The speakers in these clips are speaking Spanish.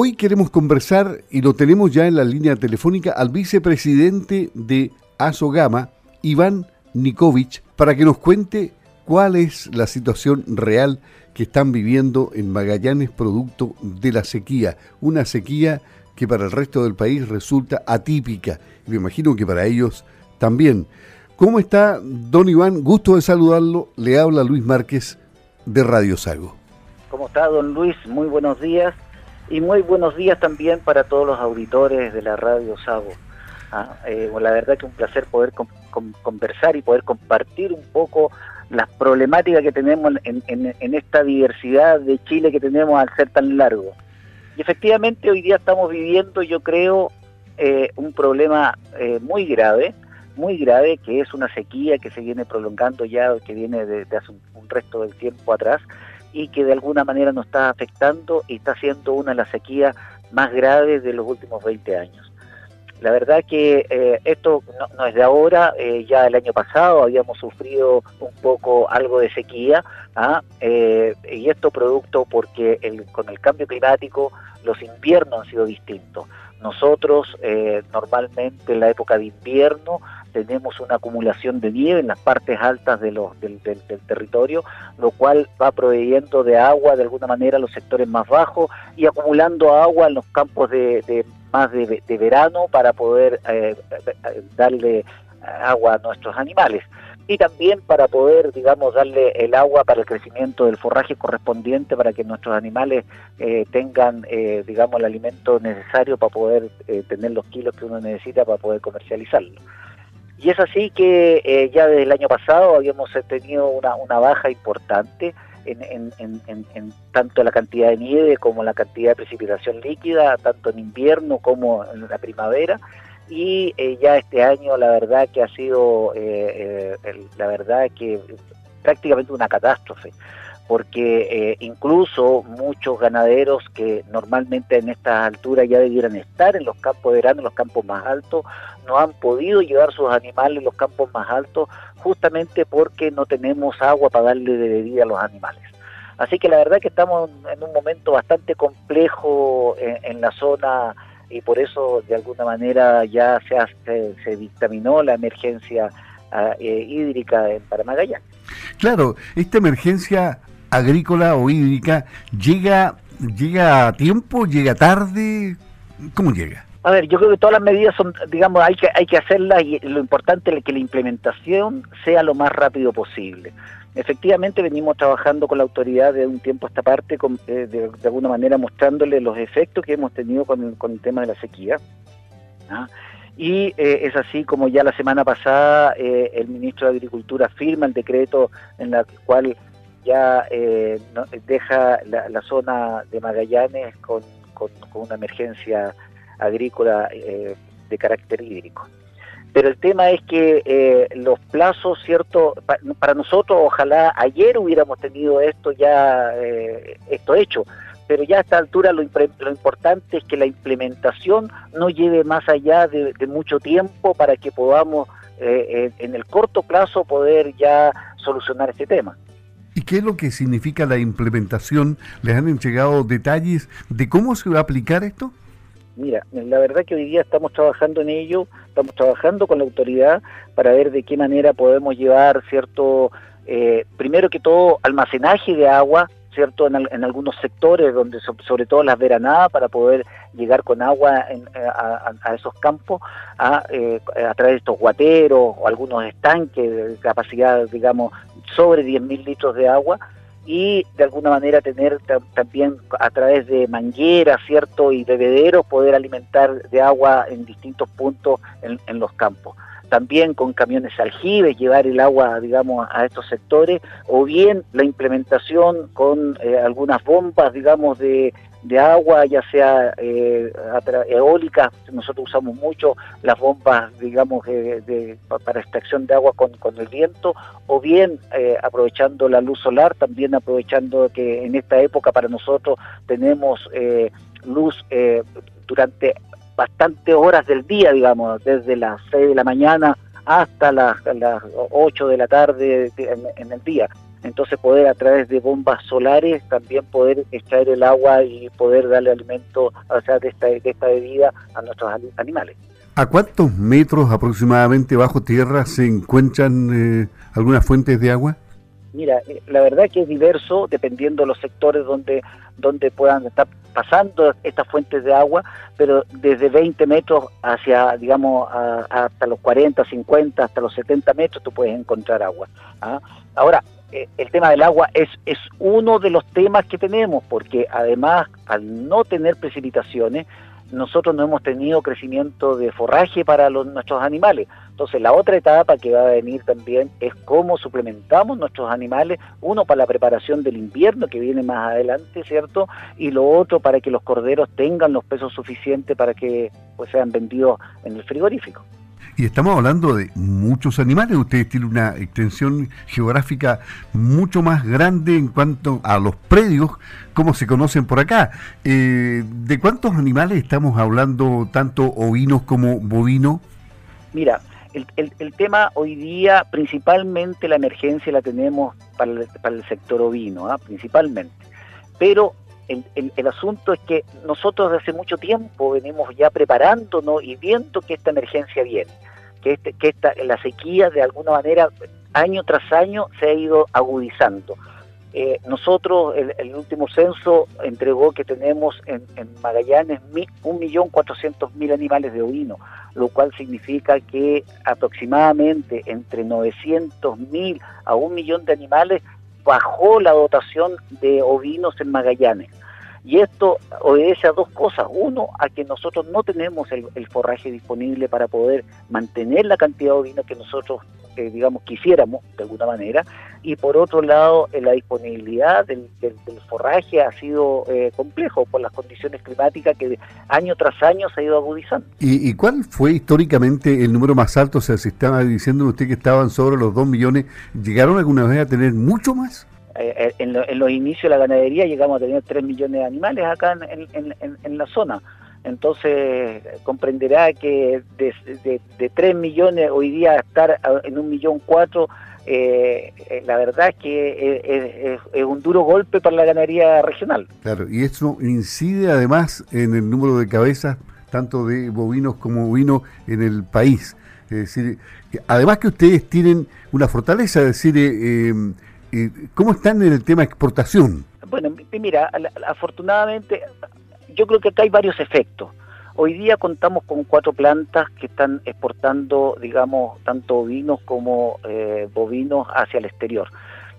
hoy queremos conversar, y lo tenemos ya en la línea telefónica, al vicepresidente de Asogama, Iván Nikovic, para que nos cuente cuál es la situación real que están viviendo en Magallanes producto de la sequía. Una sequía que para el resto del país resulta atípica. Me imagino que para ellos también. ¿Cómo está, don Iván? Gusto de saludarlo. Le habla Luis Márquez de Radio Sago. ¿Cómo está, don Luis? Muy buenos días. Y muy buenos días también para todos los auditores de la Radio Sago. Ah, eh, la verdad que un placer poder conversar y poder compartir un poco las problemáticas que tenemos en, esta diversidad de Chile que tenemos al ser tan largo. Y efectivamente hoy día estamos viviendo, yo creo, eh, un problema eh, muy grave, muy grave, que es una sequía que se viene prolongando ya, que viene de, hace un, resto del tiempo atrás, y que de alguna manera nos está afectando y está siendo una de las sequías más graves de los últimos 20 años. La verdad que eh, esto no, es de ahora, eh, ya el año pasado habíamos sufrido un poco algo de sequía, ¿ah? eh, y esto producto porque el, con el cambio climático los inviernos han sido distintos. Nosotros normalmente en la época de invierno tenemos una acumulación de nieve en las partes altas del, territorio, lo cual va proveyendo de agua de alguna manera a los sectores más bajos y acumulando agua en los campos de, más de, verano para poder eh, eh, darle agua a nuestros animales y también para poder, digamos, darle el agua para el crecimiento del forraje correspondiente para que nuestros animales eh, tengan, digamos, el alimento necesario para poder tener los kilos que uno necesita para poder comercializarlo. Y es así que ya desde el año pasado habíamos tenido una, baja importante en, tanto la cantidad de nieve como la cantidad de precipitación líquida, tanto en invierno como en la primavera. Y eh, ya este año la verdad que ha sido, eh, eh, la verdad que prácticamente una catástrofe porque incluso muchos ganaderos que normalmente en estas alturas ya debieran estar en los campos de verano, en los campos más altos, no han podido llevar sus animales en los campos más altos justamente porque no tenemos agua para darle de bebida a los animales. Así que la verdad que estamos en un momento bastante complejo en, la zona y por eso de alguna manera ya se, se, dictaminó la emergencia ah, eh, hídrica en Paramagallán. Claro, esta emergencia agrícola o hídrica llega llega a tiempo, llega tarde, ¿cómo llega? A ver, yo creo que todas las medidas son, digamos, hay que, hay que hacerlas y lo importante es que la implementación sea lo más rápido posible. Efectivamente, venimos trabajando con la autoridad de un tiempo a esta parte, eh, de, alguna manera mostrándole los efectos que hemos tenido con el, tema de la sequía. ¿ah? Y eh, es así como ya la semana pasada eh, el ministro de Agricultura firma el decreto en el cual ya deja la, zona de Magallanes con una emergencia agrícola eh, de carácter hídrico. Pero el tema es que eh, los plazos, ¿cierto? para nosotros, ojalá ayer hubiéramos tenido esto ya, eh, esto hecho, pero ya a esta altura lo, importante es que la implementación no lleve más allá de, mucho tiempo para que podamos en el corto plazo poder ya solucionar este tema. ¿Y qué es lo que significa la implementación? ¿Les han entregado detalles de cómo se va a aplicar esto? Mira, la verdad que hoy día estamos trabajando en ello, estamos trabajando con la autoridad para ver de qué manera podemos llevar, ¿cierto? Eh, primero que todo, almacenaje de agua, ¿cierto? En, algunos sectores, donde sobre todo las veranadas, para poder llegar con agua a, esos campos a, eh, través de estos guateros o algunos estanques de capacidad, digamos, sobre 10.000 litros de agua y de alguna manera tener también a través de mangueras, ¿cierto? Y bebederos poder alimentar de agua en distintos puntos en, los campos. También con camiones aljibes llevar el agua, digamos, a estos sectores, o bien la implementación con eh, algunas bombas, digamos, de, de agua, ya sea eh, eólica, nosotros usamos mucho las bombas, digamos, de, para extracción de agua con, con el viento, o bien eh, aprovechando la luz solar, también aprovechando que en esta época para nosotros tenemos eh, luz eh, durante bastantes horas del día, digamos, desde las 6 de la mañana hasta las, las 8 de la tarde en, el día. entonces poder a través de bombas solares también poder extraer el agua y poder darle alimento o sea, de, esta, de esta bebida a nuestros animales. ¿A cuántos metros aproximadamente bajo tierra se encuentran eh, algunas fuentes de agua? Mira, eh, la verdad que es diverso dependiendo de los sectores donde, donde puedan estar pasando estas fuentes de agua, pero desde 20 metros hacia, digamos, hasta los 40, 50, hasta los 70 metros tú puedes encontrar agua. ¿ah? Ahora, eh, el tema del agua es, es uno de los temas que tenemos, porque además, al no tener precipitaciones, nosotros no hemos tenido crecimiento de forraje para los, nuestros animales. Entonces la otra etapa que va a venir también es cómo suplementamos nuestros animales, uno para la preparación del invierno que viene más adelante, ¿cierto? Y lo otro para que los corderos tengan los pesos suficientes para que pues, sean vendidos en el frigorífico. Y estamos hablando de muchos animales. Ustedes tienen una extensión geográfica mucho más grande en cuanto a los predios, como se conocen por acá. Eh, ¿De cuántos animales estamos hablando, tanto ovinos como bovinos? Mira, el, el, tema hoy día, principalmente la emergencia la tenemos para el, para el sector ovino, ¿ah? principalmente. Pero el, el, asunto es que nosotros desde hace mucho tiempo venimos ya preparándonos y viendo que esta emergencia viene que, este, que esta, la sequía de alguna manera año tras año se ha ido agudizando. Eh, nosotros, el, último censo entregó que tenemos en, en Magallanes 1.400.000 animales de ovino, lo cual significa que aproximadamente entre 900.000 a un millón de animales bajó la dotación de ovinos en Magallanes. Y esto obedece a dos cosas. Uno, a que nosotros no tenemos el, forraje disponible para poder mantener la cantidad de ovino que nosotros, eh, digamos, quisiéramos, de alguna manera. Y por otro lado, eh, la disponibilidad del, forraje ha sido eh, complejo por las condiciones climáticas que año tras año se ha ido agudizando. ¿Y, cuál fue históricamente el número más alto? O sea, si estaba diciendo usted que estaban sobre los 2 millones, ¿llegaron alguna vez a tener mucho más? Eh, eh, en, los inicios de la ganadería llegamos a tener 3 millones de animales acá en, la zona. Entonces comprenderá que de, de, 3 millones hoy día estar en un millón cuatro, eh, la verdad es que es, un duro golpe para la ganadería regional. Claro, y eso incide además en el número de cabezas, tanto de bovinos como bovinos en el país. Es decir, además que ustedes tienen una fortaleza, es decir, eh, ¿Cómo están en el tema exportación? Bueno, mira, afortunadamente yo creo que acá hay varios efectos. Hoy día contamos con cuatro plantas que están exportando, digamos, tanto ovinos como eh, bovinos hacia el exterior.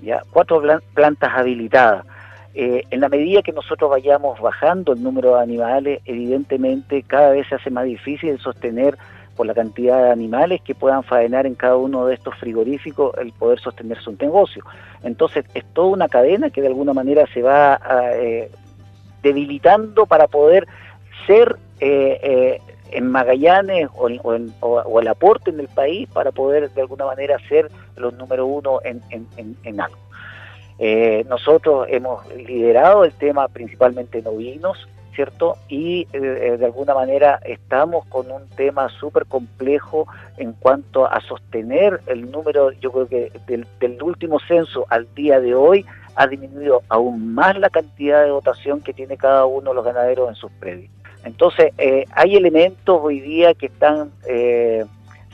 ¿ya? Cuatro plantas habilitadas. Eh, en la medida que nosotros vayamos bajando el número de animales, evidentemente cada vez se hace más difícil sostener por la cantidad de animales que puedan faenar en cada uno de estos frigoríficos el poder sostener su negocio. Entonces es toda una cadena que de alguna manera se va eh, debilitando para poder ser eh, eh, en Magallanes o, el aporte en el país para poder de alguna manera ser los número uno en, en algo. nosotros hemos liderado el tema principalmente en ovinos, ¿cierto? Y eh, eh, de alguna manera estamos con un tema súper complejo en cuanto a sostener el número, yo creo que del, último censo al día de hoy ha disminuido aún más la cantidad de votación que tiene cada uno de los ganaderos en sus predios. Entonces, eh, hay elementos hoy día que están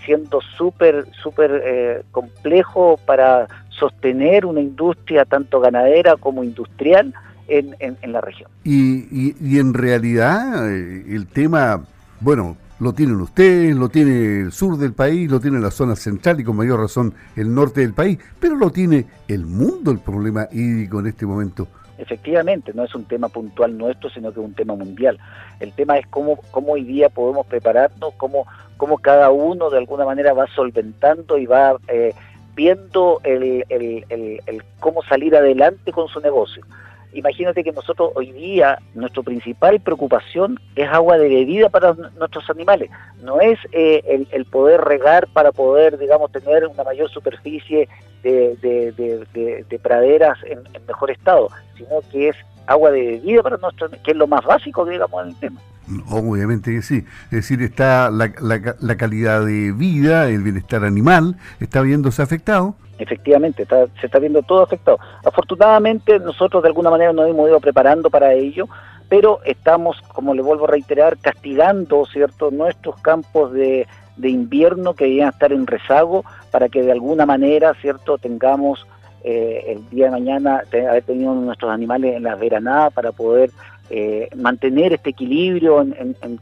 siendo súper, súper complejos para sostener una industria tanto ganadera como industrial, en, la región. Y, y, en realidad eh, el tema, bueno, lo tienen ustedes, lo tiene el sur del país, lo tiene la zona central y con mayor razón el norte del país, pero lo tiene el mundo el problema hídrico en este momento. Efectivamente, no es un tema puntual nuestro, sino que es un tema mundial. El tema es cómo, cómo hoy día podemos prepararnos, cómo, cómo cada uno de alguna manera va solventando y va eh, viendo el, el, el, cómo salir adelante con su negocio imagínate que nosotros hoy día, nuestra principal preocupación es agua de bebida para nuestros animales, no es eh, el, poder regar para poder, digamos, tener una mayor superficie de, praderas en, mejor estado, sino que es agua de bebida para nuestros, que es lo más básico, digamos, en el tema. Obviamente que sí. Es decir, está la, la, calidad de vida, el bienestar animal, está viéndose afectado. Efectivamente, se está viendo todo afectado. Afortunadamente nosotros de alguna manera nos hemos ido preparando para ello, pero estamos, como le vuelvo a reiterar, castigando, ¿cierto?, nuestros campos de, de invierno que deberían estar en rezago para que de alguna manera, ¿cierto?, tengamos eh, el día de mañana haber tenido nuestros animales en la veranada para poder eh, mantener este equilibrio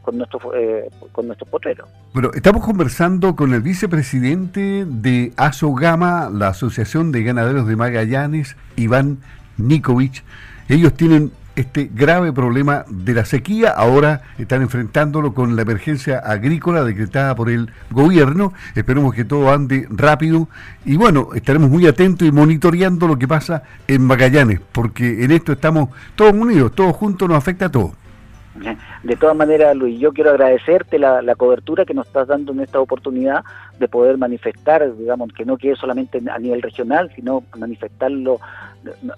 con nuestros eh, con nuestros potreros. Bueno, estamos conversando con el vicepresidente de ASOGAMA, la Asociación de Ganaderos de Magallanes, Iván Nikovic. Ellos tienen este grave problema de la sequía. Ahora están enfrentándolo con la emergencia agrícola decretada por el gobierno. Esperemos que todo ande rápido. Y bueno, estaremos muy atentos y monitoreando lo que pasa en Magallanes, porque en esto estamos todos unidos, todos juntos, nos afecta a todos. De todas maneras, Luis, yo quiero agradecerte la, cobertura que nos estás dando en esta oportunidad de poder manifestar, digamos, que no quede solamente a nivel regional, sino manifestarlo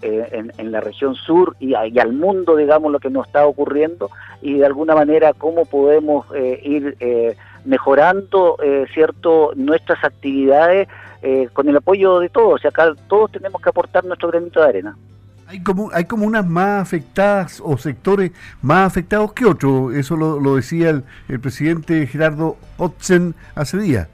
eh, en, la región sur y, al mundo, digamos, lo que nos está ocurriendo y de alguna manera cómo podemos eh, ir eh, mejorando, cierto, nuestras actividades con el apoyo de todos. O sea, acá todos tenemos que aportar nuestro granito de arena. Hay, como, hay comunas más afectadas o sectores más afectados que otros. Eso lo, decía el, presidente Gerardo Otzen hace días.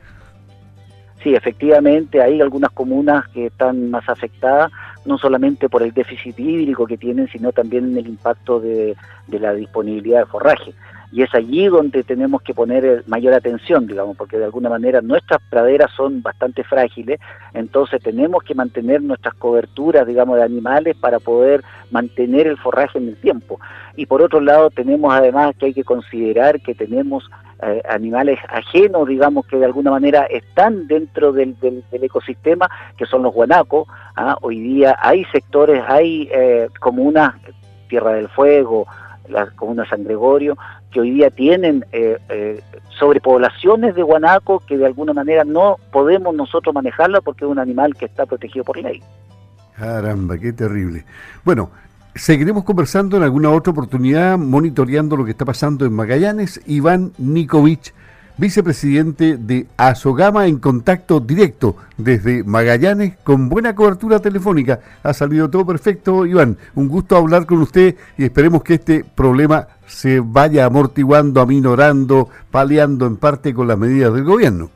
Sí, efectivamente, hay algunas comunas que están más afectadas, no solamente por el déficit hídrico que tienen, sino también el impacto de, de la disponibilidad de forraje y es allí donde tenemos que poner mayor atención, digamos, porque de alguna manera nuestras praderas son bastante frágiles, entonces tenemos que mantener nuestras coberturas, digamos, de animales para poder mantener el forraje en el tiempo. Y por otro lado tenemos además que hay que considerar que tenemos eh, animales ajenos, digamos, que de alguna manera están dentro del, ecosistema, que son los guanacos. ¿ah? Hoy día hay sectores, hay eh, comunas, Tierra del Fuego, la comuna San Gregorio, que hoy día tienen eh, eh, sobrepoblaciones de guanaco que de alguna manera no podemos nosotros manejarla porque es un animal que está protegido por ley. Caramba, qué terrible. Bueno, seguiremos conversando en alguna otra oportunidad, monitoreando lo que está pasando en Magallanes. Iván Nikovic vicepresidente de Azogama en contacto directo desde Magallanes con buena cobertura telefónica. Ha salido todo perfecto, Iván. Un gusto hablar con usted y esperemos que este problema se vaya amortiguando, aminorando, paliando en parte con las medidas del gobierno.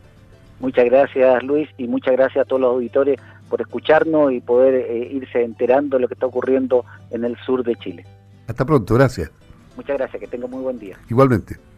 Muchas gracias Luis y muchas gracias a todos los auditores por escucharnos y poder eh, irse enterando de lo que está ocurriendo en el sur de Chile. Hasta pronto, gracias. Muchas gracias, que tenga muy buen día. Igualmente.